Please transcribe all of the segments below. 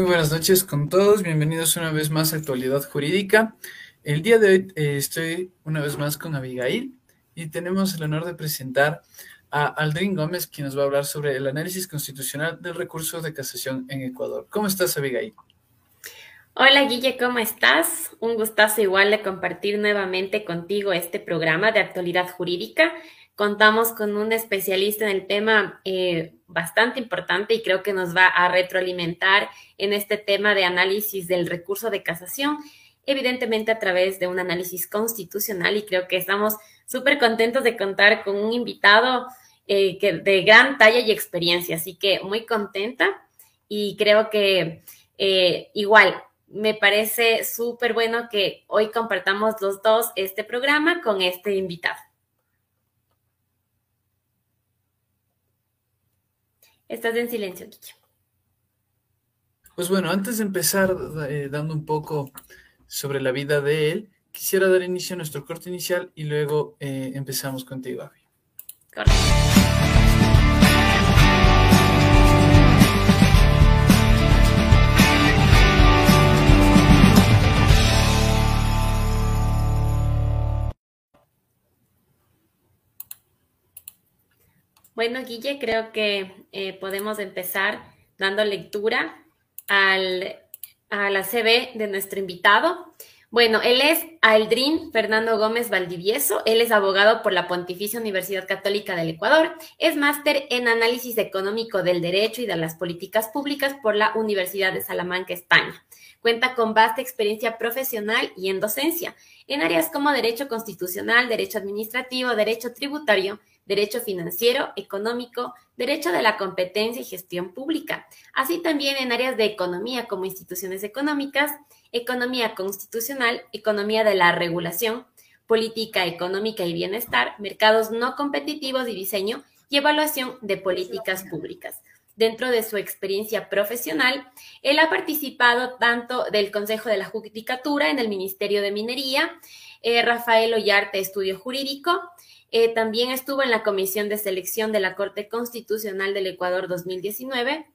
Muy buenas noches con todos, bienvenidos una vez más a Actualidad Jurídica. El día de hoy eh, estoy una vez más con Abigail y tenemos el honor de presentar a Aldrin Gómez, quien nos va a hablar sobre el análisis constitucional del recurso de casación en Ecuador. ¿Cómo estás, Abigail? Hola, Guille, ¿cómo estás? Un gustazo igual de compartir nuevamente contigo este programa de actualidad jurídica. Contamos con un especialista en el tema eh, bastante importante y creo que nos va a retroalimentar en este tema de análisis del recurso de casación, evidentemente a través de un análisis constitucional y creo que estamos súper contentos de contar con un invitado eh, de gran talla y experiencia, así que muy contenta y creo que eh, igual me parece súper bueno que hoy compartamos los dos este programa con este invitado. Estás en silencio, Guille. Pues bueno, antes de empezar eh, dando un poco sobre la vida de él, quisiera dar inicio a nuestro corte inicial y luego eh, empezamos contigo, Avi. Correcto. Bueno, Guille, creo que eh, podemos empezar dando lectura al, a la CV de nuestro invitado. Bueno, él es Aldrin Fernando Gómez Valdivieso, él es abogado por la Pontificia Universidad Católica del Ecuador, es máster en análisis económico del derecho y de las políticas públicas por la Universidad de Salamanca, España. Cuenta con vasta experiencia profesional y en docencia en áreas como derecho constitucional, derecho administrativo, derecho tributario, derecho financiero, económico, derecho de la competencia y gestión pública, así también en áreas de economía como instituciones económicas, economía constitucional, economía de la regulación, política económica y bienestar, mercados no competitivos y diseño y evaluación de políticas públicas. Dentro de su experiencia profesional, él ha participado tanto del Consejo de la Judicatura en el Ministerio de Minería, eh, Rafael Ollarte Estudio Jurídico, eh, también estuvo en la Comisión de Selección de la Corte Constitucional del Ecuador 2019,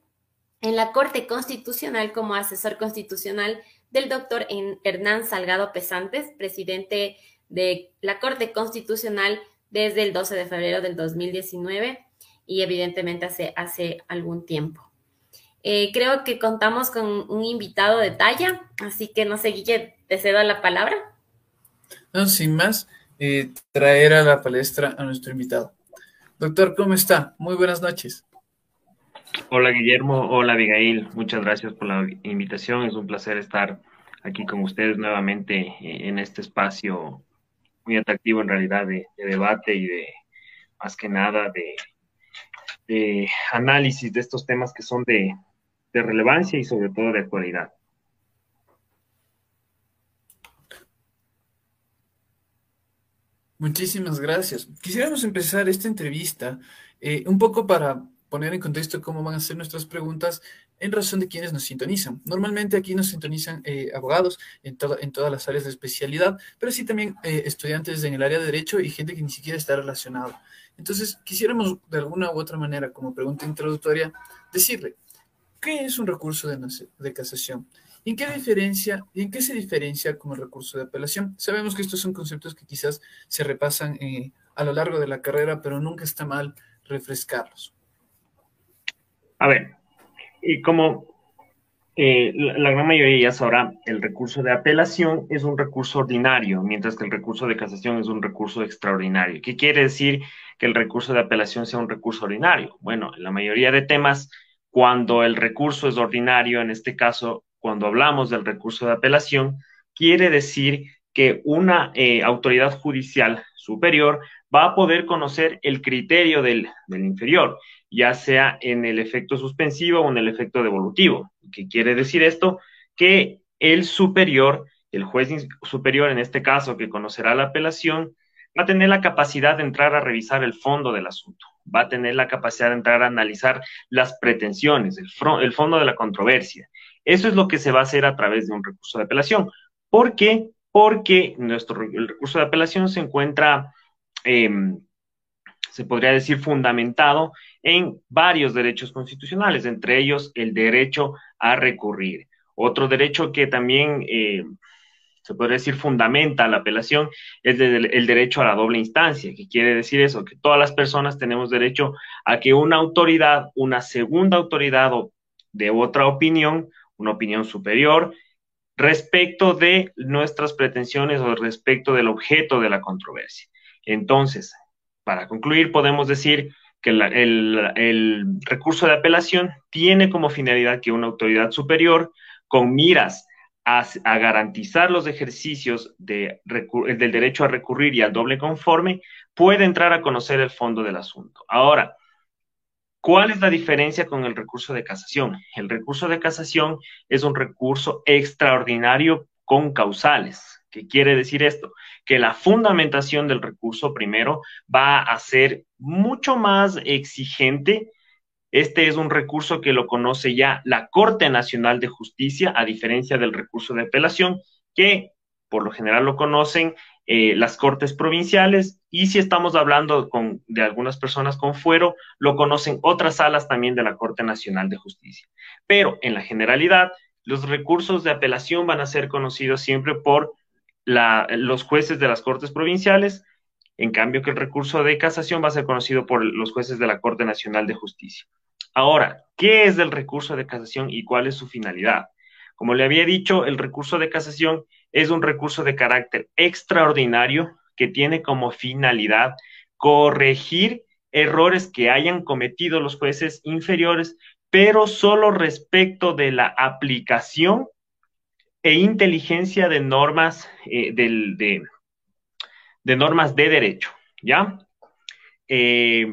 en la Corte Constitucional como asesor constitucional del doctor Hernán Salgado Pesantes, presidente de la Corte Constitucional desde el 12 de febrero del 2019 y evidentemente hace, hace algún tiempo. Eh, creo que contamos con un invitado de talla, así que no sé, Guille, te cedo la palabra. No, sin más, eh, traer a la palestra a nuestro invitado. Doctor, ¿cómo está? Muy buenas noches. Hola Guillermo, hola Abigail, muchas gracias por la invitación. Es un placer estar aquí con ustedes nuevamente eh, en este espacio muy atractivo en realidad de, debate y de más que nada de, análisis de estos temas que son de relevancia y sobre todo de actualidad. Muchísimas gracias. Quisiéramos empezar esta entrevista eh, un poco para poner en contexto cómo van a ser nuestras preguntas en razón de quienes nos sintonizan. Normalmente aquí nos sintonizan eh, abogados en, todas las áreas de especialidad, pero sí también eh, estudiantes en el área de derecho y gente que ni siquiera está relacionada. Entonces, quisiéramos de alguna u otra manera, como pregunta introductoria, decirle, ¿qué es un recurso de casación? ¿En qué diferencia en qué se diferencia como recurso de apelación? Sabemos que estos son conceptos que quizás se repasan eh, a lo largo de la carrera, pero nunca está mal refrescarlos. A ver, y como eh, la, gran mayoría ya sabrá, el recurso de apelación es un recurso ordinario, mientras que el recurso de casación es un recurso extraordinario. ¿Qué quiere decir que el recurso de apelación sea un recurso ordinario? Bueno, en la mayoría de temas, cuando el recurso es ordinario, en este caso cuando hablamos del recurso de apelación, quiere decir que una eh, autoridad judicial superior va a poder conocer el criterio del, inferior, ya sea en el efecto suspensivo o en el efecto devolutivo. ¿Qué quiere decir esto? Que el superior, el juez superior en este caso que conocerá la apelación, va a tener la capacidad de entrar a revisar el fondo del asunto, va a tener la capacidad de entrar a analizar las pretensiones, el, el fondo de la controversia. Eso es lo que se va a hacer a través de un recurso de apelación. ¿Por qué? Porque nuestro, el recurso de apelación se encuentra, em, se podría decir, fundamentado en varios derechos constitucionales, entre ellos el derecho a recurrir. Otro derecho que también eh, se podría decir fundamenta la apelación es el derecho a la doble instancia, que quiere decir eso, que todas las personas tenemos derecho a que una autoridad, una segunda autoridad o de otra opinión, una opinión superior, respecto de nuestras pretensiones o respecto del objeto de la controversia. Entonces, para concluir, podemos decir que el, recurso de apelación tiene como finalidad que una autoridad superior, con miras a, garantizar los ejercicios del derecho a recurrir y al doble conforme, puede entrar a conocer el fondo del asunto. Ahora, ¿Cuál es la diferencia con el recurso de casación? El recurso de casación es un recurso extraordinario con causales. ¿Qué quiere decir esto? Que la fundamentación del recurso primero va a ser mucho más exigente. Este es un recurso que lo conoce ya la Corte Nacional de Justicia, a diferencia del recurso de apelación, que por lo general lo conocen eh, las cortes provinciales y si estamos hablando con, de algunas personas con fuero, lo conocen otras salas también de la Corte Nacional de Justicia. Pero en la generalidad, los recursos de apelación van a ser conocidos siempre por la, los jueces de las cortes provinciales, en cambio que el recurso de casación va a ser conocido por los jueces de la Corte Nacional de Justicia. Ahora, ¿qué es el recurso de casación y cuál es su finalidad? Como le había dicho, el recurso de casación es un recurso de carácter extraordinario que tiene como finalidad corregir errores que hayan cometido los jueces inferiores, pero solo respecto de la aplicación e inteligencia de normas eh, de, normas de derecho, ¿ya? Eh,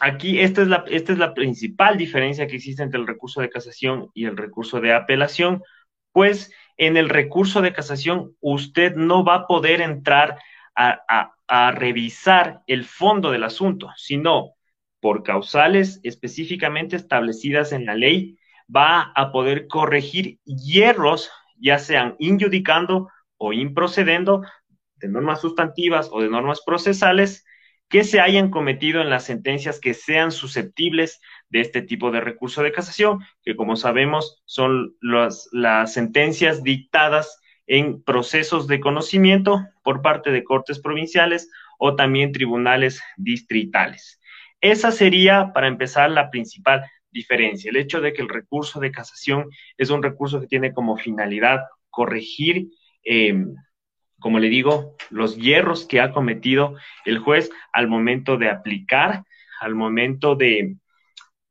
aquí esta es, la, esta es la principal diferencia que existe entre el recurso de casación y el recurso de apelación, pues en el recurso de casación usted no va a poder entrar a, revisar el fondo del asunto, sino por causales específicamente establecidas en la ley, va a poder corregir hierros, ya sean injudicando o improcedendo, de normas sustantivas o de normas procesales, que se hayan cometido en las sentencias que sean susceptibles de este tipo de recurso de casación, que como sabemos son las, las sentencias dictadas en procesos de conocimiento por parte de cortes provinciales o también tribunales distritales. Esa sería, para empezar, la principal diferencia, el hecho de que el recurso de casación es un recurso que tiene como finalidad corregir, eh, como le digo, los hierros que ha cometido el juez al momento de aplicar, al momento de,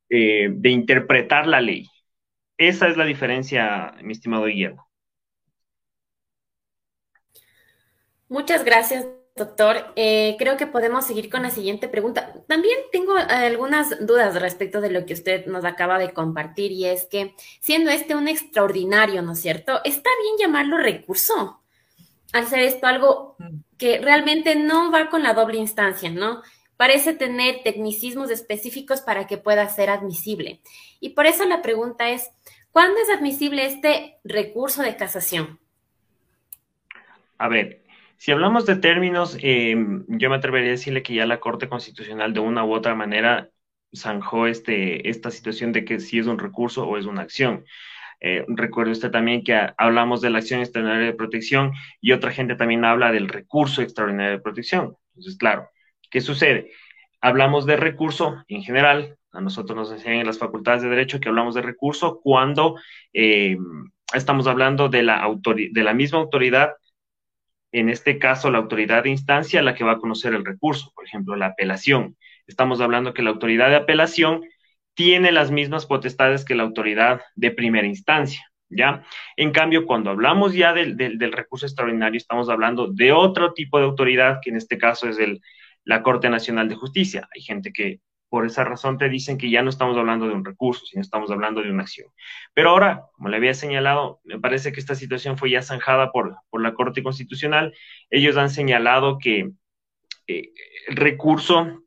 eh, de interpretar la ley. Esa es la diferencia, mi estimado Guillermo. Muchas gracias, doctor. Eh, creo que podemos seguir con la siguiente pregunta. También tengo algunas dudas respecto de lo que usted nos acaba de compartir y es que, siendo este un extraordinario, ¿no es cierto? ¿Está bien llamarlo recurso? Al ser esto algo mm. que realmente no va con la doble instancia, ¿no? parece tener tecnicismos específicos para que pueda ser admisible. Y por eso la pregunta es, ¿cuándo es admisible este recurso de casación? A ver, si hablamos de términos, em, yo me atrevería a decirle que ya la Corte Constitucional de una u otra manera zanjó este, esta situación de que si es un recurso o es una acción. Eh, recuerde usted también que hablamos de la acción extraordinaria de protección y otra gente también habla del recurso extraordinario de protección. Entonces, claro, ¿Qué sucede? Hablamos de recurso en general, a nosotros nos enseñan en las facultades de derecho que hablamos de recurso cuando eh, estamos hablando de la, de la misma autoridad, en este caso la autoridad de instancia, la que va a conocer el recurso, por ejemplo, la apelación. Estamos hablando que la autoridad de apelación tiene las mismas potestades que la autoridad de primera instancia. ¿Ya? En cambio, cuando hablamos ya del, recurso extraordinario, estamos hablando de otro tipo de autoridad, que en este caso es el, la Corte Nacional de Justicia. Hay gente que por esa razón te dicen que ya no estamos hablando de un recurso, sino estamos hablando de una acción. Pero ahora, como le había señalado, me parece que esta situación fue ya zanjada por, por la Corte Constitucional. Ellos han señalado que eh, el recurso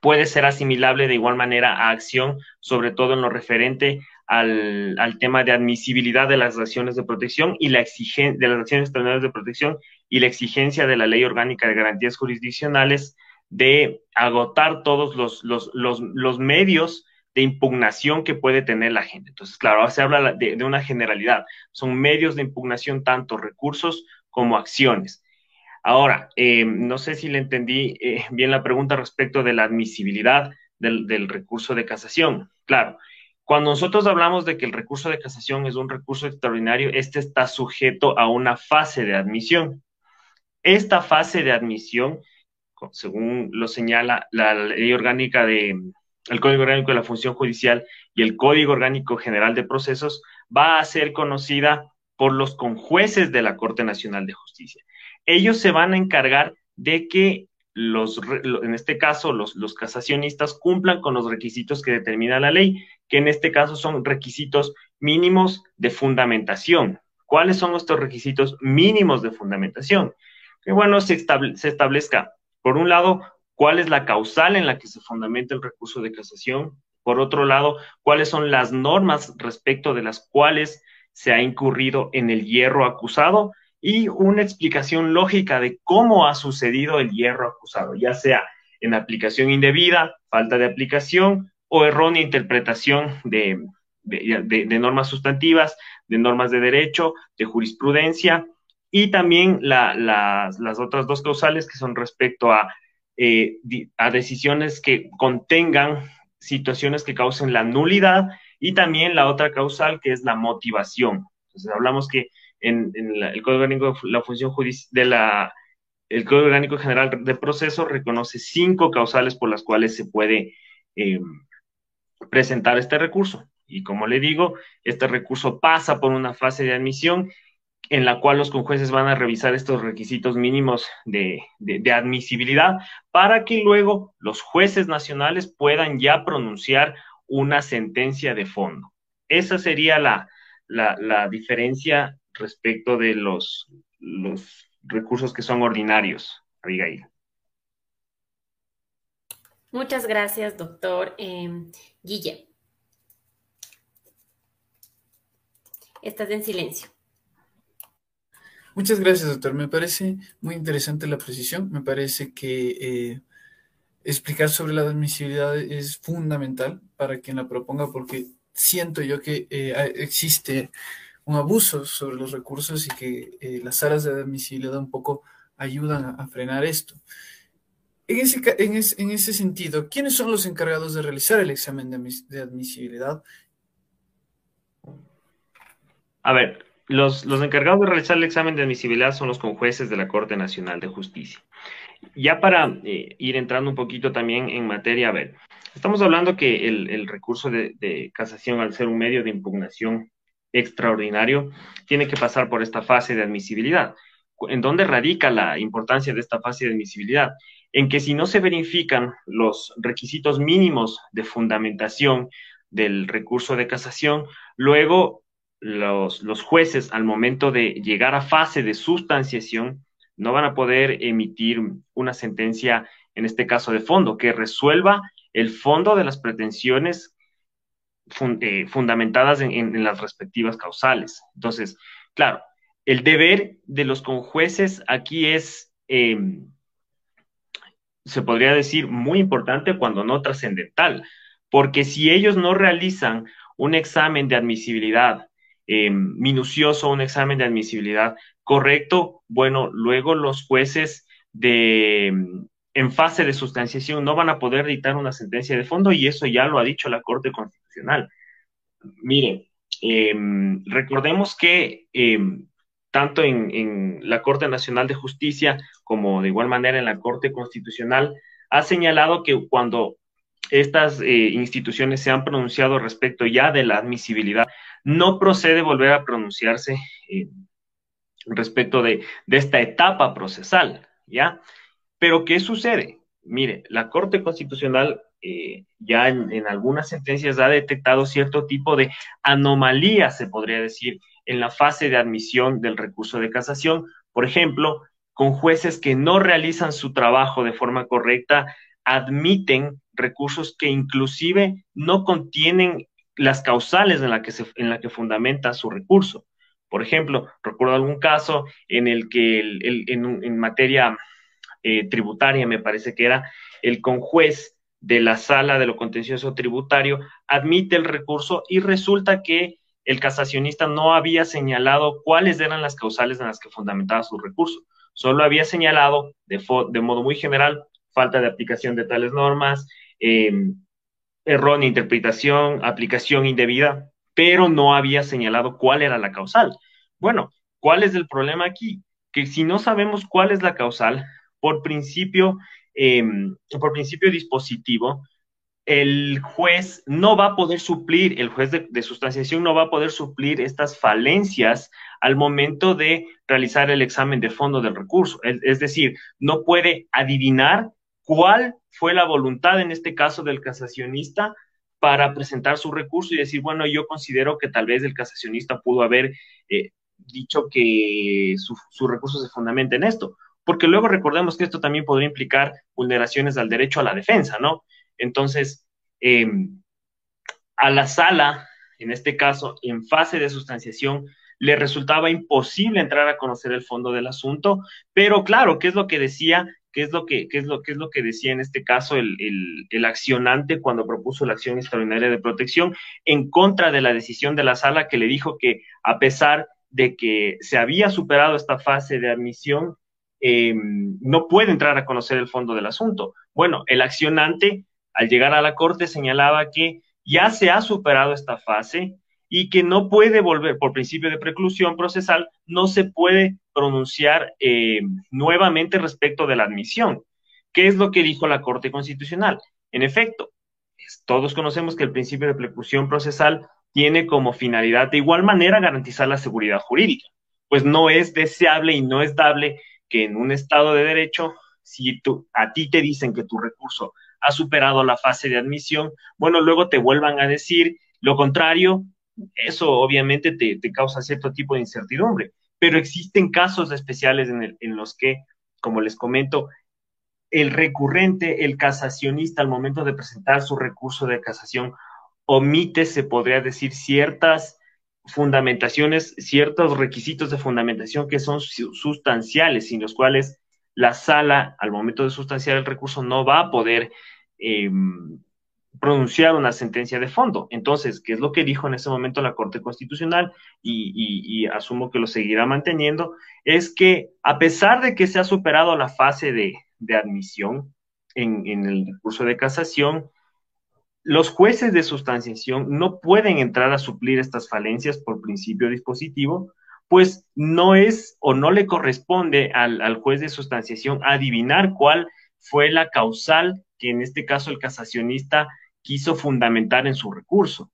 puede ser asimilable de igual manera a acción, sobre todo en lo referente al, tema de admisibilidad de las acciones de protección y la exigencia de las acciones extraordinarias de protección y la exigencia de la Ley Orgánica de Garantías Jurisdiccionales de agotar todos los, los, los, medios de impugnación que puede tener la gente. Entonces, claro, se habla de, una generalidad. Son medios de impugnación, tanto recursos como acciones. Ahora, eh, no sé si le entendí eh, bien la pregunta respecto de la admisibilidad del, recurso de casación. Claro, cuando nosotros hablamos de que el recurso de casación es un recurso extraordinario, este está sujeto a una fase de admisión. Esta fase de admisión, según lo señala la ley orgánica de el Código Orgánico de la Función Judicial y el Código Orgánico General de Procesos, va a ser conocida por los conjueces de la Corte Nacional de Justicia. Ellos se van a encargar de que los, en este caso, los, los casacionistas cumplan con los requisitos que determina la ley, que en este caso son requisitos mínimos de fundamentación. ¿Cuáles son estos requisitos mínimos de fundamentación? Que bueno, se, se establezca, por un lado, cuál es la causal en la que se fundamenta el recurso de casación. Por otro lado, cuáles son las normas respecto de las cuales se ha incurrido en el hierro acusado y una explicación lógica de cómo ha sucedido el hierro acusado, ya sea en aplicación indebida, falta de aplicación o errónea interpretación de, normas sustantivas, de normas de derecho, de jurisprudencia y también las otras dos causales que son respecto a, eh, a decisiones que contengan situaciones que causen la nulidad y también la otra causal que es la motivación. Entonces hablamos que en, el Código Orgánico la función de la el Código Orgánico General de Proceso reconoce cinco causales por las cuales se puede eh, presentar este recurso. Y como le digo, este recurso pasa por una fase de admisión en la cual los conjueces van a revisar estos requisitos mínimos de, de, admisibilidad para que luego los jueces nacionales puedan ya pronunciar una sentencia de fondo. Esa sería la, la diferencia respecto de los, los recursos que son ordinarios, Abigail. Muchas gracias, doctor eh, Guille. Estás en silencio. Muchas gracias, doctor. Me parece muy interesante la precisión. Me parece que eh, explicar sobre la admisibilidad es fundamental para quien la proponga porque siento yo que eh, existe un abuso sobre los recursos y que eh, las salas de admisibilidad un poco ayudan a, frenar esto. En ese, en, ese, sentido, ¿quiénes son los encargados de realizar el examen de, admisibilidad? A ver, los, los, encargados de realizar el examen de admisibilidad son los conjueces de la Corte Nacional de Justicia. Ya para eh, ir entrando un poquito también en materia, a ver, estamos hablando que el, recurso de, casación, al ser un medio de impugnación extraordinario, tiene que pasar por esta fase de admisibilidad. ¿En dónde radica la importancia de esta fase de admisibilidad? En que si no se verifican los requisitos mínimos de fundamentación del recurso de casación, luego los, los jueces al momento de llegar a fase de sustanciación no van a poder emitir una sentencia, en este caso de fondo, que resuelva el fondo de las pretensiones eh, fundamentadas en, las respectivas causales. Entonces, claro, el deber de los conjueces aquí es, em, se podría decir, muy importante cuando no trascendental, porque si ellos no realizan un examen de admisibilidad em, minucioso, un examen de admisibilidad correcto, bueno, luego los jueces de en fase de sustanciación no van a poder dictar una sentencia de fondo y eso ya lo ha dicho la Corte Constitucional. Mire, em, recordemos que em, tanto en, la Corte Nacional de Justicia como de igual manera en la Corte Constitucional ha señalado que cuando estas eh, instituciones se han pronunciado respecto ya de la admisibilidad, no procede volver a pronunciarse eh, respecto de, de esta etapa procesal, ¿ya? Pero ¿qué sucede? Mire, la Corte Constitucional eh, ya en, algunas sentencias ha detectado cierto tipo de anomalía, se podría decir, en la fase de admisión del recurso de casación. Por ejemplo, con jueces que no realizan su trabajo de forma correcta, admiten recursos que inclusive no contienen las causales en la que, se, en la que fundamenta su recurso. Por ejemplo, recuerdo algún caso en el que en, en materia eh, tributaria, me parece que era, el conjuez de la sala de lo contencioso tributario admite el recurso y resulta que el casacionista no había señalado cuáles eran las causales en las que fundamentaba su recurso. Solo había señalado de, modo muy general falta de aplicación de tales normas, eh, error interpretación, aplicación indebida, pero no había señalado cuál era la causal. Bueno, ¿cuál es el problema aquí? Que si no sabemos cuál es la causal, por principio, em, por principio dispositivo, el juez no va a poder suplir, el juez de, sustanciación no va a poder suplir estas falencias al momento de realizar el examen de fondo del recurso. Es, decir, no puede adivinar cuál fue la voluntad, en este caso, del casacionista para presentar su recurso y decir, bueno, yo considero que tal vez el casacionista pudo haber eh, dicho que su, su recurso se fundamenta en esto, porque luego recordemos que esto también podría implicar vulneraciones al derecho a la defensa, ¿no? Entonces, em, a la sala, en este caso, en fase de sustanciación, le resultaba imposible entrar a conocer el fondo del asunto, pero claro, ¿qué es lo que decía? ¿Qué es lo que, es lo, qué es lo que decía en este caso el, el, accionante cuando propuso la acción extraordinaria de protección en contra de la decisión de la sala que le dijo que a pesar de que se había superado esta fase de admisión, em, no puede entrar a conocer el fondo del asunto. Bueno, el accionante al llegar a la corte señalaba que ya se ha superado esta fase y que no puede volver, por principio de preclusión procesal, no se puede pronunciar eh, nuevamente respecto de la admisión. ¿Qué es lo que dijo la Corte Constitucional? En efecto, todos conocemos que el principio de preclusión procesal tiene como finalidad de igual manera garantizar la seguridad jurídica, pues no es deseable y no es dable que en un Estado de Derecho, si a ti te dicen que tu recurso ha superado la fase de admisión, bueno, luego te vuelvan a decir lo contrario, eso obviamente te, causa cierto tipo de incertidumbre, pero existen casos especiales en, en los que, como les comento, el recurrente, el casacionista, al momento de presentar su recurso de casación, omite, se podría decir, ciertas fundamentaciones, ciertos requisitos de fundamentación que son sustanciales, sin los cuales la sala, al momento de sustanciar el recurso, no va a poder em, pronunciar una sentencia de fondo. Entonces, ¿qué es lo que dijo en ese momento la Corte Constitucional? Y, asumo que lo seguirá manteniendo, es que a pesar de que se ha superado la fase de, admisión en, en, el recurso de casación, los jueces de sustanciación no pueden entrar a suplir estas falencias por principio dispositivo, pues no es o no le corresponde al, juez de sustanciación adivinar cuál fue la causal que en este caso el casacionista quiso fundamentar en su recurso.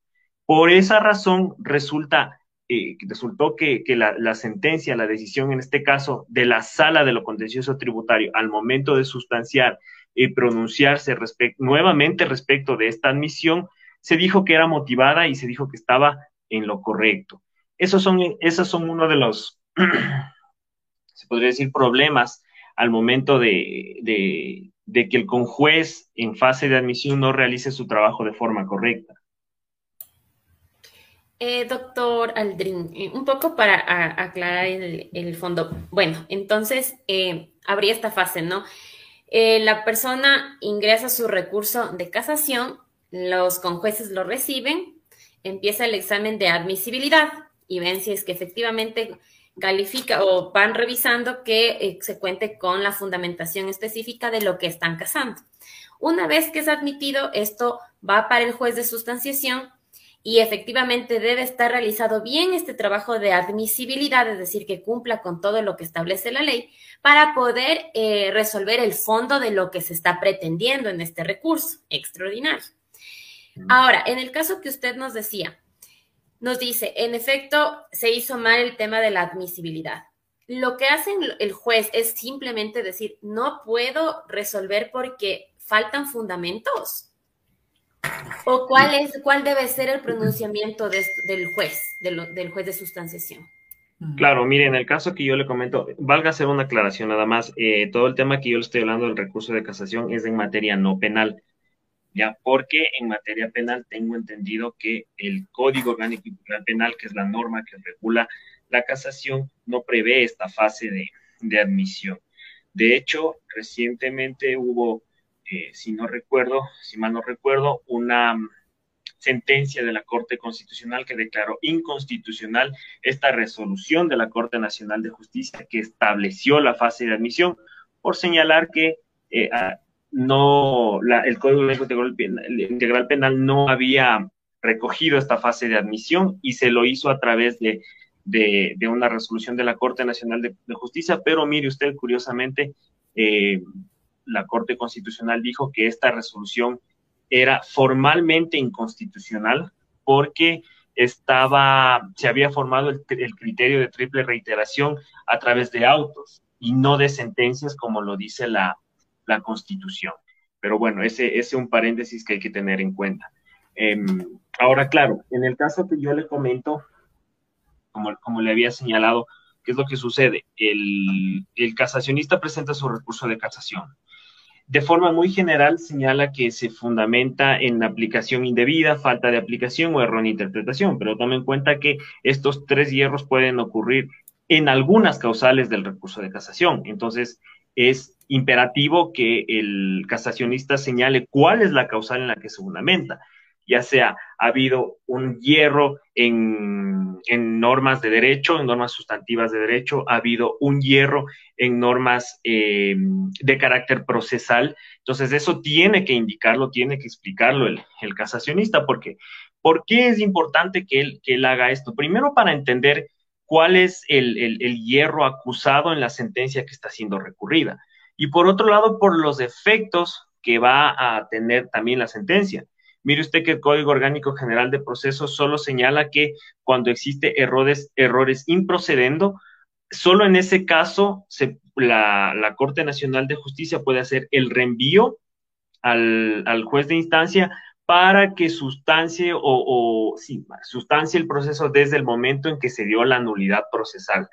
Por esa razón resulta, eh, resultó que, la, sentencia, la decisión en este caso de la sala de lo contencioso tributario al momento de sustanciar y pronunciarse nuevamente respecto de esta admisión, se dijo que era motivada y se dijo que estaba en lo correcto. Esos son, esos son uno de los, se podría decir, problemas al momento de, que el conjuez en fase de admisión no realice su trabajo de forma correcta. Eh, doctor Aldrin, eh, un poco para aclarar el, fondo. Bueno, entonces eh, habría esta fase, ¿no? La persona ingresa su recurso de casación, los conjueces lo reciben, empieza el examen de admisibilidad y ven si es que efectivamente califica o van revisando que eh, se cuente con la fundamentación específica de lo que están casando. Una vez que es admitido, esto va para el juez de sustanciación y efectivamente debe estar realizado bien este trabajo de admisibilidad, es decir, que cumpla con todo lo que establece la ley, para poder eh, resolver el fondo de lo que se está pretendiendo en este recurso extraordinario. Ahora, en el caso que usted nos decía, nos dice, en efecto, se hizo mal el tema de la admisibilidad. Lo que hace el juez es simplemente decir, no puedo resolver porque faltan fundamentos. ¿O cuál, es, cuál debe ser el pronunciamiento del juez, del juez de sustanciación? Claro, mire, en el caso que yo le comento, valga hacer una aclaración nada más. Eh, todo el tema que yo le estoy hablando del recurso de casación es en materia no penal. ¿ya? Porque en materia penal tengo entendido que el Código Orgánico y Penal, que es la norma que regula la casación, no prevé esta fase de, admisión. De hecho, recientemente hubo eh, si no recuerdo, si mal no recuerdo, una sentencia de la Corte Constitucional que declaró inconstitucional esta resolución de la Corte Nacional de Justicia que estableció la fase de admisión por señalar que eh, no el Código Integral Penal, no había recogido esta fase de admisión y se lo hizo a través de, una resolución de la Corte Nacional de, Justicia, pero mire usted, curiosamente, eh, la Corte Constitucional dijo que esta resolución era formalmente inconstitucional porque estaba, se había formado el, criterio de triple reiteración a través de autos y no de sentencias como lo dice la, Constitución. Pero bueno, ese, es un paréntesis que hay que tener en cuenta. Em, ahora, claro, en el caso que yo le comento, como, como le había señalado, ¿qué es lo que sucede? El, el casacionista presenta su recurso de casación de forma muy general señala que se fundamenta en aplicación indebida, falta de aplicación o error en interpretación, pero tome en cuenta que estos tres hierros pueden ocurrir en algunas causales del recurso de casación. Entonces, es imperativo que el casacionista señale cuál es la causal en la que se fundamenta ya sea ha habido un hierro en, normas de derecho, en normas sustantivas de derecho, ha habido un hierro en normas eh, de carácter procesal. Entonces, eso tiene que indicarlo, tiene que explicarlo el, casacionista, porque ¿por qué es importante que él, que él haga esto? Primero, para entender cuál es el, el hierro acusado en la sentencia que está siendo recurrida. Y por otro lado, por los efectos que va a tener también la sentencia. Mire usted que el Código Orgánico General de Procesos solo señala que cuando existe errores, errores improcedendo, solo en ese caso la, Corte Nacional de Justicia puede hacer el reenvío al, juez de instancia para que sustancie o, sustancie el proceso desde el momento en que se dio la nulidad procesal.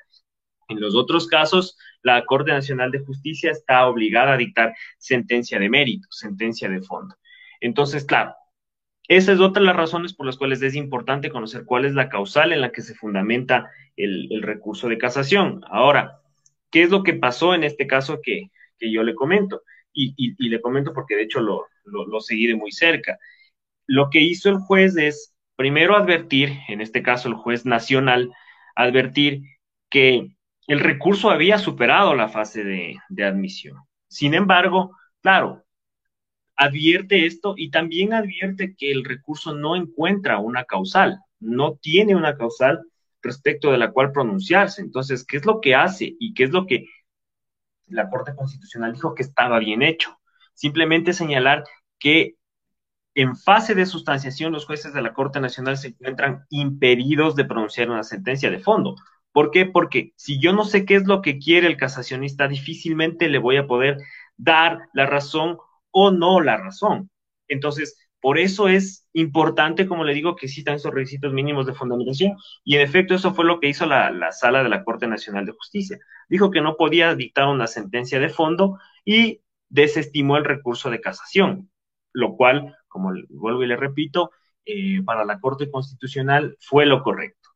En los otros casos, la Corte Nacional de Justicia está obligada a dictar sentencia de mérito, sentencia de fondo. Entonces, claro, esa es otra de las razones por las cuales es importante conocer cuál es la causal en la que se fundamenta el, recurso de casación. Ahora, ¿qué es lo que pasó en este caso que, yo le comento? Y, le comento porque de hecho lo, seguí de muy cerca. Lo que hizo el juez es, primero advertir, en este caso el juez nacional, advertir que el recurso había superado la fase de admisión. Sin embargo, claro, advierte esto y también advierte que el recurso no encuentra una causal, no tiene una causal respecto de la cual pronunciarse. Entonces, ¿qué es lo que hace y qué es lo que la Corte Constitucional dijo que estaba bien hecho? Simplemente señalar que en fase de sustanciación los jueces de la Corte Nacional se encuentran impedidos de pronunciar una sentencia de fondo. ¿Por qué? Porque si yo no sé qué es lo que quiere el casacionista, difícilmente le voy a poder dar la razón o no la razón. Entonces, por eso es importante, como le digo, que existan esos requisitos mínimos de fundamentación. Y en efecto, eso fue lo que hizo la, sala de la Corte Nacional de Justicia. Dijo que no podía dictar una sentencia de fondo y desestimó el recurso de casación, lo cual, como vuelvo y le repito, eh, para la Corte Constitucional fue lo correcto.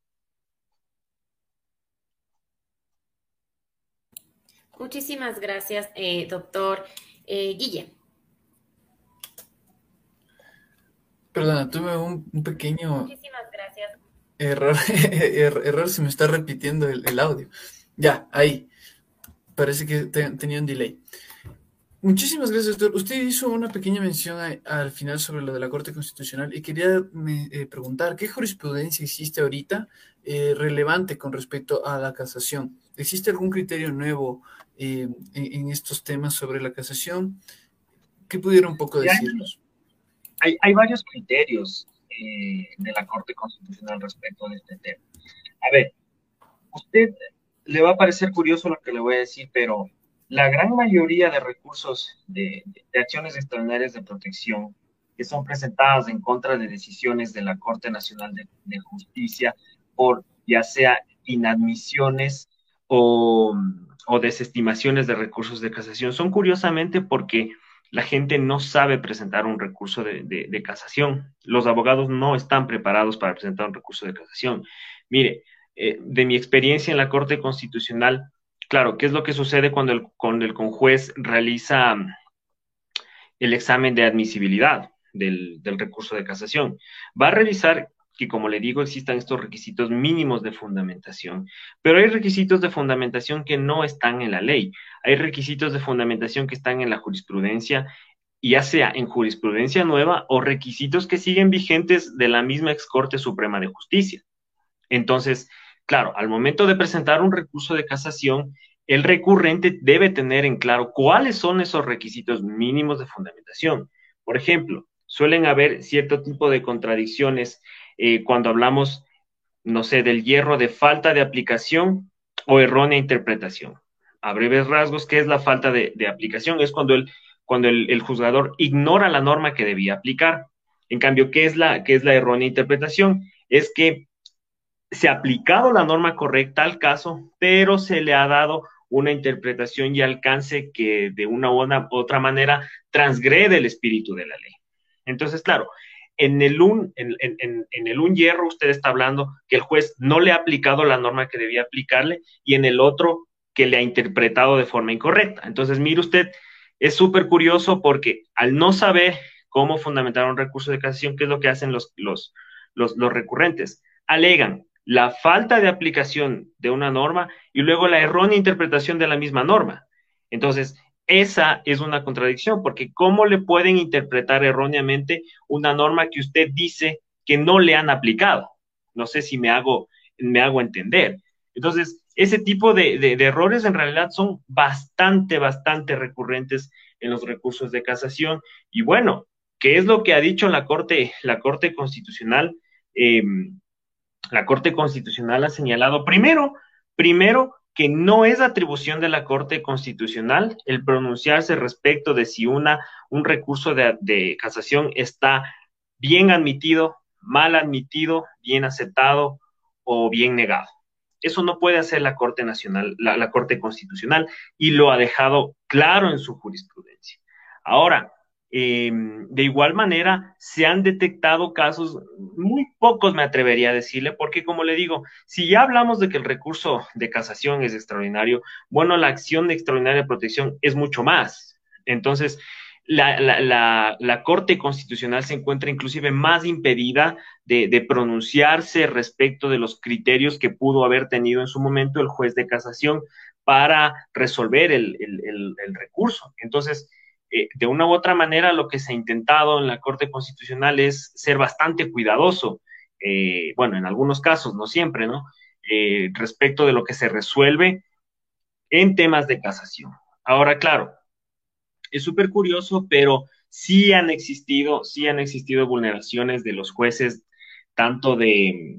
Muchísimas gracias, eh, doctor eh, Guille. Perdona, tuve un, pequeño Muchísimas gracias. error, er, error, se me está repitiendo el, audio. Ya, ahí. Parece que tenía un delay. Muchísimas gracias, doctor. Usted hizo una pequeña mención al final sobre lo de la Corte Constitucional y quería eh, preguntar, ¿qué jurisprudencia existe ahorita eh, relevante con respecto a la casación? ¿Existe algún criterio nuevo eh, en, estos temas sobre la casación? ¿Qué pudiera un poco decirnos? Hay, varios criterios eh, de la Corte Constitucional respecto de este tema. A ver, usted le va a parecer curioso lo que le voy a decir, pero la gran mayoría de recursos de, acciones extraordinarias de protección que son presentadas en contra de decisiones de la Corte Nacional de, de Justicia por ya sea inadmisiones o, o desestimaciones de recursos de casación son curiosamente porque la gente no sabe presentar un recurso de, casación. Los abogados no están preparados para presentar un recurso de casación. Mire, eh, de mi experiencia en la Corte Constitucional, claro, ¿qué es lo que sucede cuando el, cuando el conjuez realiza el examen de admisibilidad del, del recurso de casación. Va a revisar que, como le digo, existan estos requisitos mínimos de fundamentación, pero hay requisitos de fundamentación que no están en la ley. Hay requisitos de fundamentación que están en la jurisprudencia, ya sea en jurisprudencia nueva o requisitos que siguen vigentes de la misma ex Corte Suprema de Justicia. Entonces, claro, al momento de presentar un recurso de casación, el recurrente debe tener en claro cuáles son esos requisitos mínimos de fundamentación. Por ejemplo, suelen haber cierto tipo de contradicciones eh, cuando hablamos, no sé, del hierro de falta de aplicación o errónea interpretación. A breves rasgos, ¿qué es la falta de, aplicación? Es cuando, el, cuando el, juzgador ignora la norma que debía aplicar. En cambio, ¿qué es, la, ¿qué es la errónea interpretación? Es que se ha aplicado la norma correcta al caso, pero se le ha dado una interpretación y alcance que de una u otra manera transgrede el espíritu de la ley. Entonces, claro, en el, un, en, el un hierro usted está hablando que el juez no le ha aplicado la norma que debía aplicarle y en el otro que le ha interpretado de forma incorrecta. Entonces, mire usted, es súper curioso porque al no saber cómo fundamentar un recurso de casación, ¿qué es lo que hacen los, los, los, los recurrentes? Alegan la falta de aplicación de una norma y luego la errónea interpretación de la misma norma. Entonces, esa es una contradicción, porque ¿cómo le pueden interpretar erróneamente una norma que usted dice que no le han aplicado? No sé si me hago, me hago entender. Entonces, ese tipo de, de, errores en realidad son bastante, bastante recurrentes en los recursos de casación. Y bueno, ¿qué es lo que ha dicho la Corte, la Corte Constitucional? Em, la Corte Constitucional ha señalado primero, primero que no es atribución de la Corte Constitucional el pronunciarse respecto de si una, un recurso de, casación está bien admitido, mal admitido, bien aceptado o bien negado. Eso no puede hacer la Corte Nacional, la Corte Constitucional, y lo ha dejado claro en su jurisprudencia. Ahora, eh, de igual manera, se han detectado casos, muy pocos me atrevería a decirle, porque como le digo, si ya hablamos de que el recurso de casación es extraordinario, bueno, la acción de extraordinaria protección es mucho más. Entonces, la, la, Corte Constitucional se encuentra inclusive más impedida de, pronunciarse respecto de los criterios que pudo haber tenido en su momento el juez de casación para resolver el recurso. Entonces, eh, de una u otra manera lo que se ha intentado en la Corte Constitucional es ser bastante cuidadoso, eh, bueno, en algunos casos, no siempre, ¿no? Eh, respecto de lo que se resuelve en temas de casación. Ahora, claro, es súper curioso, pero sí han existido, sí han existido vulneraciones de los jueces, tanto de,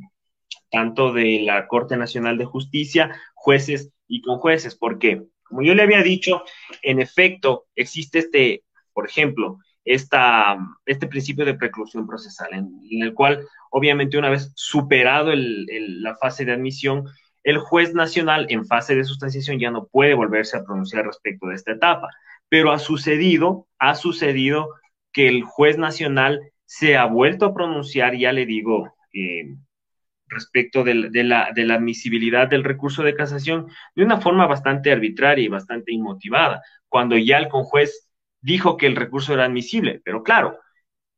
tanto de la Corte Nacional de Justicia, jueces y con jueces. ¿Por qué? Como yo le había dicho, en efecto, existe este, por ejemplo, esta, este principio de preclusión procesal, en, el cual, obviamente, una vez superado la fase de admisión, el juez nacional en fase de sustanciación ya no puede volverse a pronunciar respecto de esta etapa. Pero ha sucedido, ha sucedido que el juez nacional se ha vuelto a pronunciar, ya le digo, eh, respecto de, la, admisibilidad del recurso de casación de una forma bastante arbitraria y bastante inmotivada, cuando ya el conjuez dijo que el recurso era admisible. Pero claro,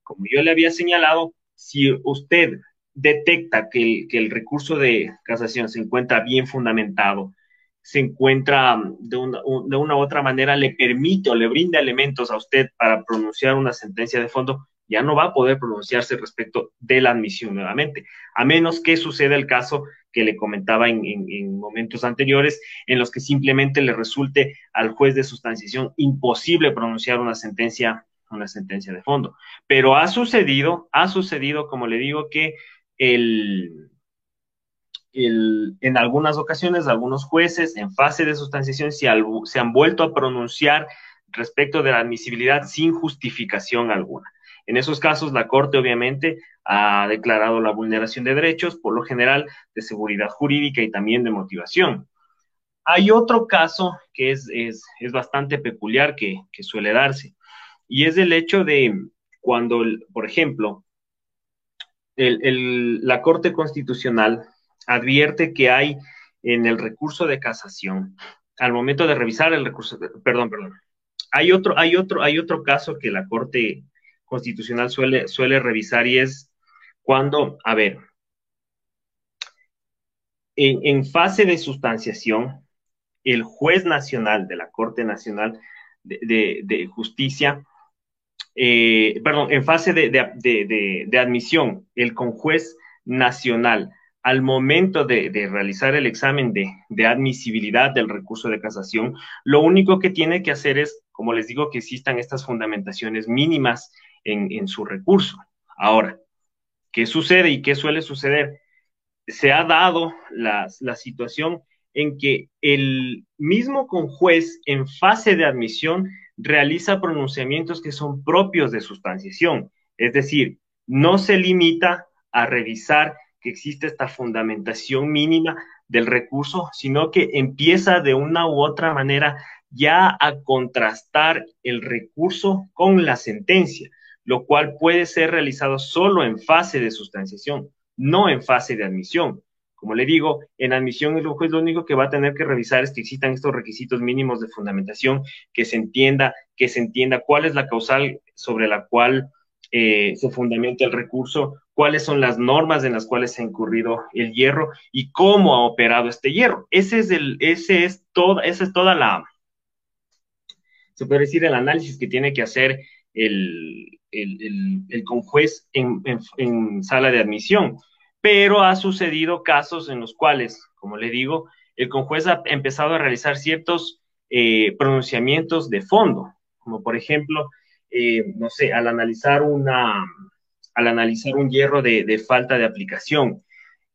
como yo le había señalado, si usted detecta que el, recurso de casación se encuentra bien fundamentado, se encuentra de una, de una u otra manera, le permite o le brinda elementos a usted para pronunciar una sentencia de fondo, ya no va a poder pronunciarse respecto de la admisión nuevamente, a menos que suceda el caso que le comentaba en, momentos anteriores, en los que simplemente le resulte al juez de sustanciación imposible pronunciar una sentencia, una sentencia de fondo. Pero ha sucedido, ha sucedido, como le digo, que el, en algunas ocasiones algunos jueces en fase de sustanciación se han vuelto a pronunciar respecto de la admisibilidad sin justificación alguna. En esos casos, la Corte obviamente ha declarado la vulneración de derechos, por lo general de seguridad jurídica y también de motivación. Hay otro caso que es, bastante peculiar que, suele darse, y es el hecho de cuando, por ejemplo, la Corte Constitucional advierte que hay en el recurso de casación, al momento de revisar el recurso, perdón, perdón, hay otro, hay otro, hay otro caso que la Corte Constitucional suele, suele revisar y es cuando, a ver, en, fase de sustanciación, el juez nacional de la Corte Nacional de, Justicia, eh, perdón, en fase de, admisión, el conjuez nacional, al momento de, realizar el examen de, admisibilidad del recurso de casación, lo único que tiene que hacer es, como les digo, que existan estas fundamentaciones mínimas en, su recurso. Ahora, ¿qué sucede y qué suele suceder? Se ha dado la, situación en que el mismo conjuez en fase de admisión realiza pronunciamientos que son propios de sustanciación, es decir, no se limita a revisar que existe esta fundamentación mínima del recurso, sino que empieza de una u otra manera ya a contrastar el recurso con la sentencia lo cual puede ser realizado solo en fase de sustanciación, no en fase de admisión. Como le digo, en admisión el juez lo único que va a tener que revisar es que existan estos requisitos mínimos de fundamentación, que se entienda, que se entienda cuál es la causal sobre la cual eh, se fundamenta el recurso, cuáles son las normas en las cuales se ha incurrido el hierro y cómo ha operado este hierro. Ese es el, ese es toda, esa es toda la, se puede decir, el análisis que tiene que hacer el, el, conjuez en, en, sala de admisión. Pero ha sucedido casos en los cuales, como le digo, el conjuez ha empezado a realizar ciertos eh, pronunciamientos de fondo, como por ejemplo, eh, no sé, al analizar una, al analizar un hierro de, de falta de aplicación,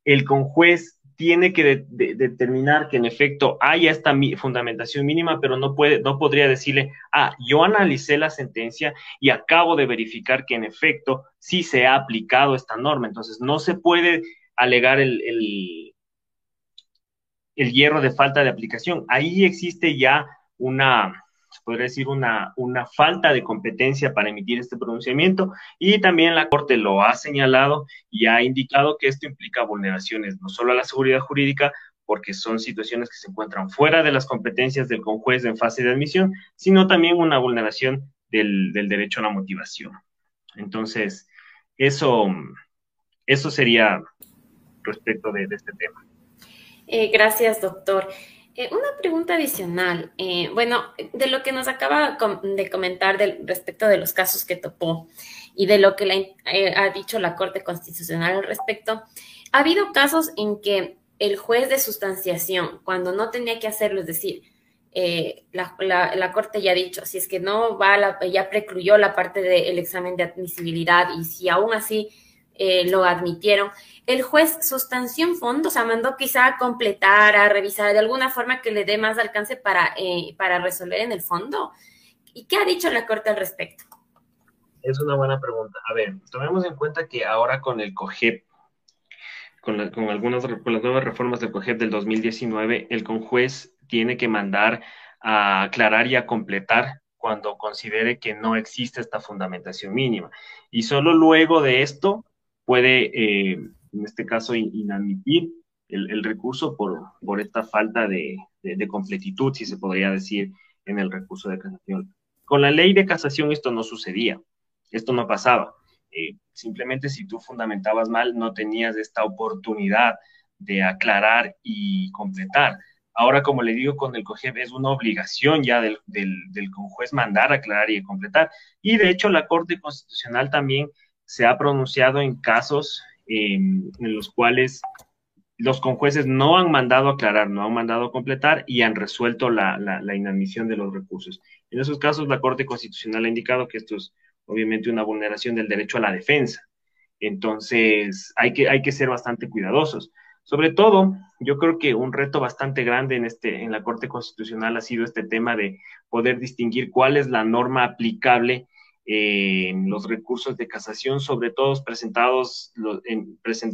el conjuez tiene que determinar que en efecto haya esta fundamentación mínima, pero no puede, no podría decirle, ah, yo analicé la sentencia y acabo de verificar que en efecto sí se ha aplicado esta norma. Entonces, no se puede alegar el, el, el hierro de falta de aplicación. Ahí existe ya una, podría decir, una, una falta de competencia para emitir este pronunciamiento y también la Corte lo ha señalado y ha indicado que esto implica vulneraciones no solo a la seguridad jurídica, porque son situaciones que se encuentran fuera de las competencias del conjuez en fase de admisión, sino también una vulneración del, derecho a la motivación. Entonces, eso, eso sería respecto de, este tema. Eh, gracias, doctor. Eh, una pregunta adicional. Eh, bueno, de lo que nos acaba de comentar respecto de los casos que topó y de lo que eh, ha dicho la Corte Constitucional al respecto, ha habido casos en que el juez de sustanciación, cuando no tenía que hacerlo, es decir, la, Corte ya ha dicho, si es que no va, la, ya precluyó la parte del examen de admisibilidad y si aún así lo admitieron, el juez sustanció un fondo, o sea, mandó quizá a completar, a revisar de alguna forma que le dé más alcance para, eh, para resolver en el fondo. ¿Y qué ha dicho la Corte al respecto? Es una buena pregunta. A ver, tomemos en cuenta que ahora con el COGEP, con, con algunas con las nuevas reformas del COGEP del 2019, el conjuez tiene que mandar a aclarar y a completar cuando considere que no existe esta fundamentación mínima. Y solo luego de esto puede eh, en este caso, inadmitir el, recurso por, por, esta falta de, completitud, si se podría decir, en el recurso de casación. Con la ley de casación esto no sucedía, esto no pasaba. Eh, simplemente si tú fundamentabas mal, no tenías esta oportunidad de aclarar y completar. Ahora, como le digo, con el COGEP es una obligación ya del, del, del conjuez mandar, aclarar y completar. Y de hecho, la Corte Constitucional también se ha pronunciado en casos en los cuales los conjueces no han mandado aclarar, no han mandado completar y han resuelto la, la, inadmisión de los recursos. En esos casos, la Corte Constitucional ha indicado que esto es obviamente una vulneración del derecho a la defensa. Entonces, hay que, hay que ser bastante cuidadosos. Sobre todo, yo creo que un reto bastante grande en, este, en la Corte Constitucional ha sido este tema de poder distinguir cuál es la norma aplicable en los recursos de casación, sobre todo presentados, los,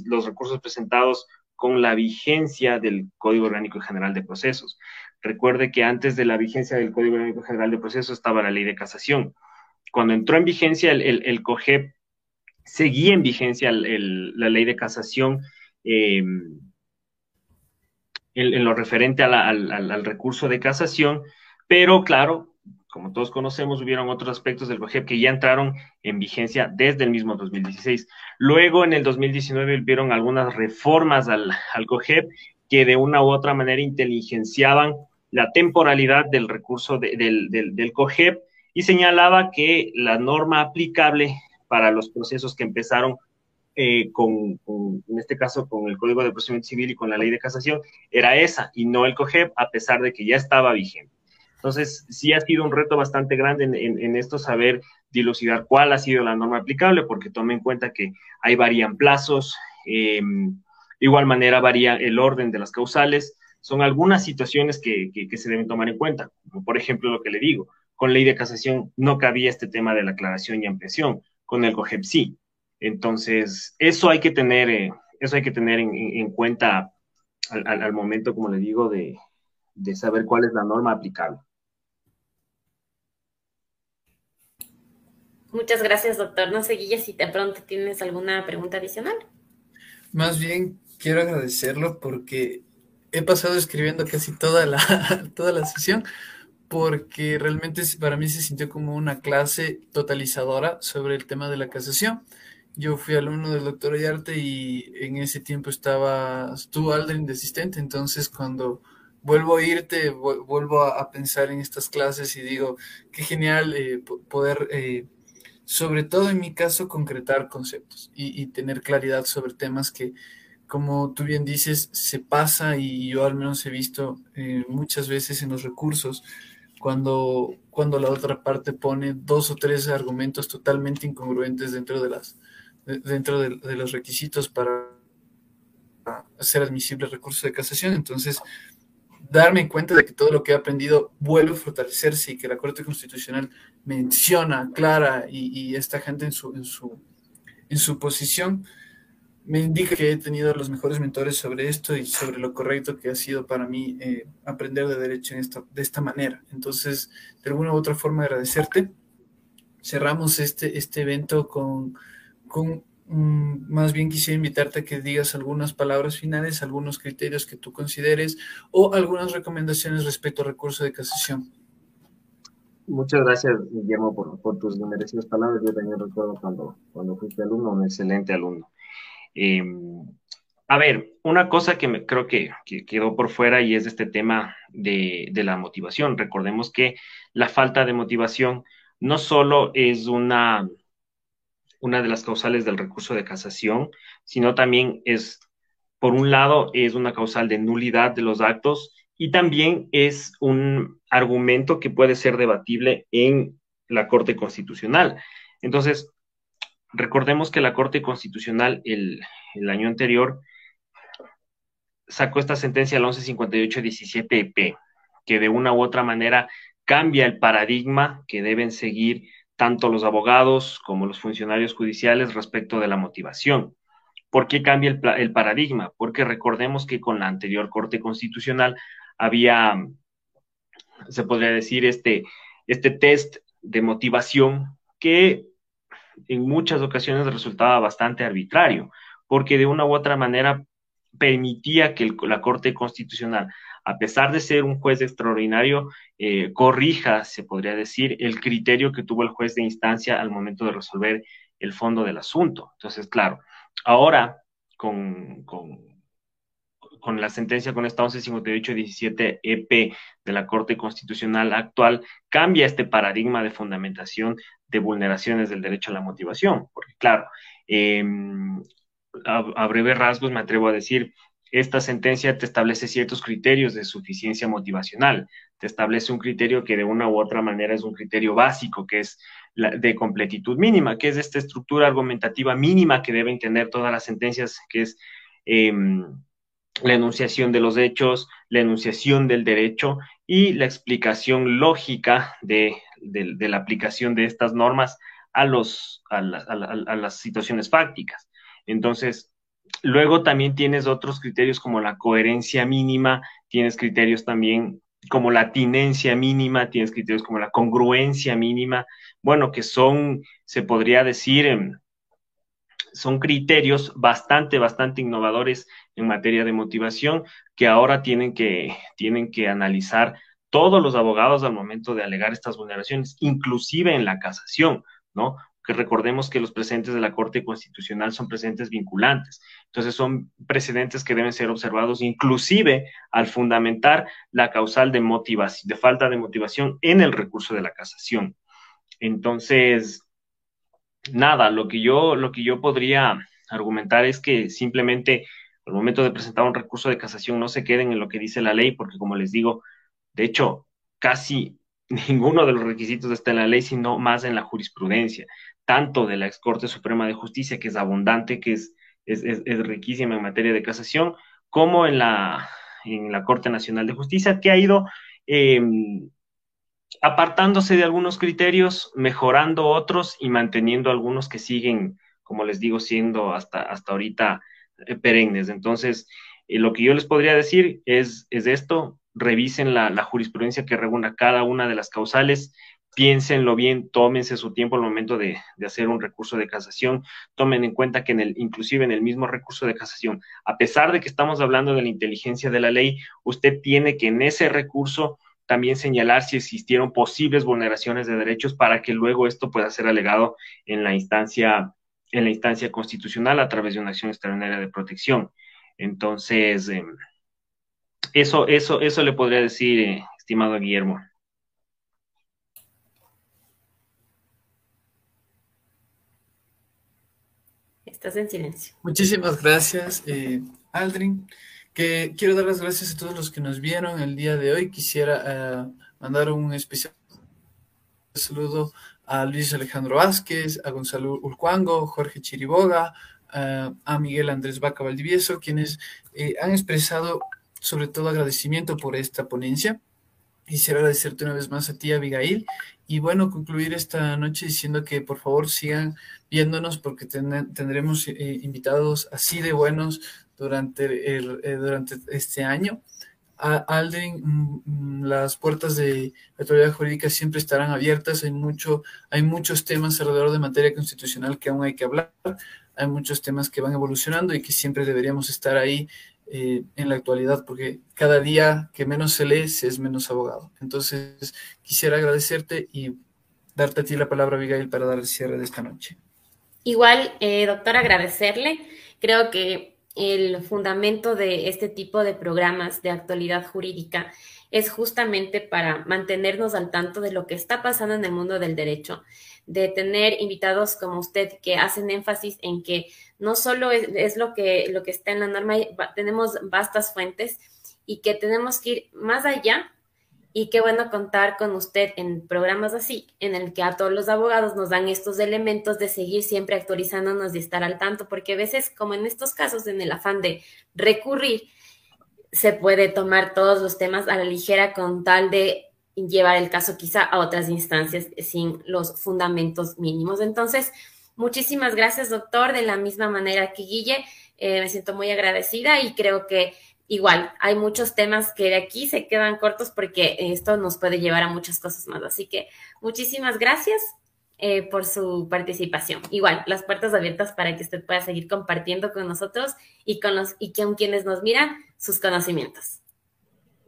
los recursos presentados con la vigencia del Código Orgánico General de Procesos. Recuerde que antes de la vigencia del Código Orgánico General de Procesos estaba la ley de casación. Cuando entró en vigencia el, el, COGEP, seguía en vigencia la ley de casación em, en, lo referente al recurso de casación, pero claro, como todos conocemos, hubieron otros aspectos del COGEP que ya entraron en vigencia desde el mismo 2016. Luego, en el 2019, hubieron algunas reformas al, al COGEP que de una u otra manera inteligenciaban la temporalidad del recurso del, del, COGEP y señalaba que la norma aplicable para los procesos que empezaron eh, con, con, en este caso, con el Código de Procedimiento Civil y con la Ley de Casación, era esa y no el COGEP, a pesar de que ya estaba vigente. Entonces, sí ha sido un reto bastante grande en, esto saber dilucidar cuál ha sido la norma aplicable, porque tome en cuenta que hay varían plazos, de igual manera varía el orden de las causales. Son algunas situaciones que, se deben tomar en cuenta, por ejemplo lo que le digo, con ley de casación no cabía este tema de la aclaración y ampliación, con el COGEP sí. Entonces, eso hay que tener, eh, eso hay que tener en, cuenta al, momento, como le digo, de saber cuál es la norma aplicable. Muchas gracias, doctor. No sé, Guille, si de pronto tienes alguna pregunta adicional. Más bien, quiero agradecerlo porque he pasado escribiendo casi toda la, toda la sesión porque realmente para mí se sintió como una clase totalizadora sobre el tema de la casación. Yo fui alumno del doctor Ayarte y en ese tiempo estaba tú, Aldrin, de asistente, entonces cuando vuelvo a irte, vuelvo a, pensar en estas clases y digo, qué genial eh, poder... Eh, sobre todo en mi caso, concretar conceptos y, tener claridad sobre temas que, como tú bien dices, se pasa y yo al menos he visto eh, muchas veces en los recursos cuando, cuando la otra parte pone dos o tres argumentos totalmente incongruentes dentro de, las, dentro de, de los requisitos para hacer admisible recurso de casación. Entonces, darme cuenta de que todo lo que he aprendido vuelve a fortalecerse y que la Corte Constitucional menciona, clara y, esta gente en su, en, su, en su posición, me indica que he tenido los mejores mentores sobre esto y sobre lo correcto que ha sido para mí eh, aprender de derecho en esta, de esta manera. Entonces, de alguna u otra forma, agradecerte. Cerramos este, este evento con, con más bien quisiera invitarte a que digas algunas palabras finales, algunos criterios que tú consideres o algunas recomendaciones respecto al recurso de casación. Muchas gracias, Guillermo, por, tus merecidas palabras. Yo también recuerdo cuando, cuando fuiste alumno, un excelente alumno. Em, a ver, una cosa que me, creo que, quedó por fuera y es este tema de, de la motivación. Recordemos que la falta de motivación no solo es una una de las causales del recurso de casación, sino también es, por un lado, es una causal de nulidad de los actos y también es un argumento que puede ser debatible en la Corte Constitucional. Entonces, recordemos que la Corte Constitucional el, año anterior sacó esta sentencia al 1158-17-EP, que de una u otra manera cambia el paradigma que deben seguir tanto los abogados como los funcionarios judiciales respecto de la motivación. ¿Por qué cambia el, paradigma? Porque recordemos que con la anterior Corte Constitucional había, se podría decir, este, este test de motivación que en muchas ocasiones resultaba bastante arbitrario, porque de una u otra manera permitía que la Corte Constitucional a pesar de ser un juez extraordinario, eh, corrija, se podría decir, el criterio que tuvo el juez de instancia al momento de resolver el fondo del asunto. Entonces, claro, ahora con, con, la sentencia con esta 1158-17 EP de la Corte Constitucional actual, cambia este paradigma de fundamentación de vulneraciones del derecho a la motivación, porque claro, em, a, breve rasgos me atrevo a decir, esta sentencia te establece ciertos criterios de suficiencia motivacional, te establece un criterio que de una u otra manera es un criterio básico, que es la de completitud mínima, que es esta estructura argumentativa mínima que deben tener todas las sentencias, que es em, la enunciación de los hechos, la enunciación del derecho y la explicación lógica de, la aplicación de estas normas a, a las situaciones fácticas. Entonces, Luego también tienes otros criterios como la coherencia mínima, tienes criterios también como la tinencia mínima, tienes criterios como la congruencia mínima, bueno, que son, se podría decir, em, son criterios bastante, bastante innovadores en materia de motivación que ahora tienen que, tienen que analizar todos los abogados al momento de alegar estas vulneraciones, inclusive en la casación, ¿no? Recordemos que los presentes de la Corte Constitucional son presentes vinculantes. Entonces son precedentes que deben ser observados inclusive al fundamentar la causal de motivación, de falta de motivación en el recurso de la casación. Entonces, nada, lo que yo, lo que yo podría argumentar es que simplemente al momento de presentar un recurso de casación no se queden en lo que dice la ley, porque como les digo, de hecho, casi ninguno de los requisitos está en la ley, sino más en la jurisprudencia, tanto de la ex Corte Suprema de Justicia, que es abundante, que es, es, riquísima en materia de casación, como en la, en la Corte Nacional de Justicia, que ha ido em, apartándose de algunos criterios, mejorando otros y manteniendo algunos que siguen, como les digo, siendo hasta, hasta ahorita eh, perennes. Entonces, eh, lo que yo les podría decir es, es esto, revisen la, jurisprudencia que regula cada una de las causales, piénsenlo bien, tómense su tiempo al momento de, hacer un recurso de casación, tomen en cuenta que en el, inclusive en el mismo recurso de casación, a pesar de que estamos hablando de la inteligencia de la ley, usted tiene que en ese recurso también señalar si existieron posibles vulneraciones de derechos para que luego esto pueda ser alegado en la instancia, en la instancia constitucional a través de una acción extraordinaria de protección. Entonces, em, eso, eso, eso le podría decir, eh, estimado Guillermo. Estás en silencio. Muchísimas gracias, eh, Aldrin. Que quiero dar las gracias a todos los que nos vieron el día de hoy. Quisiera eh, mandar un especial saludo a Luis Alejandro Vázquez, a Gonzalo Urcuango, Jorge Chiriboga, a Miguel Andrés Vaca Valdivieso, quienes han expresado sobre todo agradecimiento por esta ponencia. Quisiera agradecerte una vez más a ti, Abigail, y bueno, concluir esta noche diciendo que por favor sigan viéndonos porque tendremos eh, invitados así de buenos durante, el, eh, durante este año. A Aldrin, mm, mm, las puertas de la autoridad jurídica siempre estarán abiertas. Hay, mucho, hay muchos temas alrededor de materia constitucional que aún hay que hablar. Hay muchos temas que van evolucionando y que siempre deberíamos estar ahí eh, en la actualidad, porque cada día que menos se lee se es menos abogado. Entonces, quisiera agradecerte y darte a ti la palabra, Abigail, para dar el cierre de esta noche. Igual, eh, doctor, agradecerle. Creo que el fundamento de este tipo de programas de actualidad jurídica es justamente para mantenernos al tanto de lo que está pasando en el mundo del derecho, de tener invitados como usted que hacen énfasis en que no solo es, lo, que, lo que está en la norma, tenemos vastas fuentes y que tenemos que ir más allá y qué bueno contar con usted en programas así, en el que a todos los abogados nos dan estos elementos de seguir siempre actualizándonos y estar al tanto, porque a veces, como en estos casos, en el afán de recurrir, se puede tomar todos los temas a la ligera con tal de llevar el caso quizá a otras instancias sin los fundamentos mínimos. Entonces, muchísimas gracias, doctor. De la misma manera que Guille, eh, me siento muy agradecida y creo que igual hay muchos temas que de aquí se quedan cortos porque esto nos puede llevar a muchas cosas más. Así que muchísimas gracias. Eh, por su participación. Igual, las puertas abiertas para que usted pueda seguir compartiendo con nosotros y con los y con quienes nos miran sus conocimientos.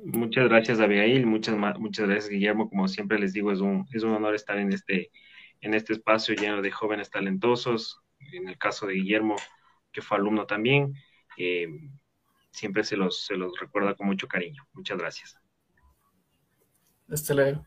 Muchas gracias, Abigail. Muchas, muchas gracias, Guillermo. Como siempre les digo, es un, es un honor estar en este, en este espacio lleno de jóvenes talentosos. En el caso de Guillermo, que fue alumno también, eh, siempre se los, se los recuerda con mucho cariño. Muchas gracias. Hasta luego.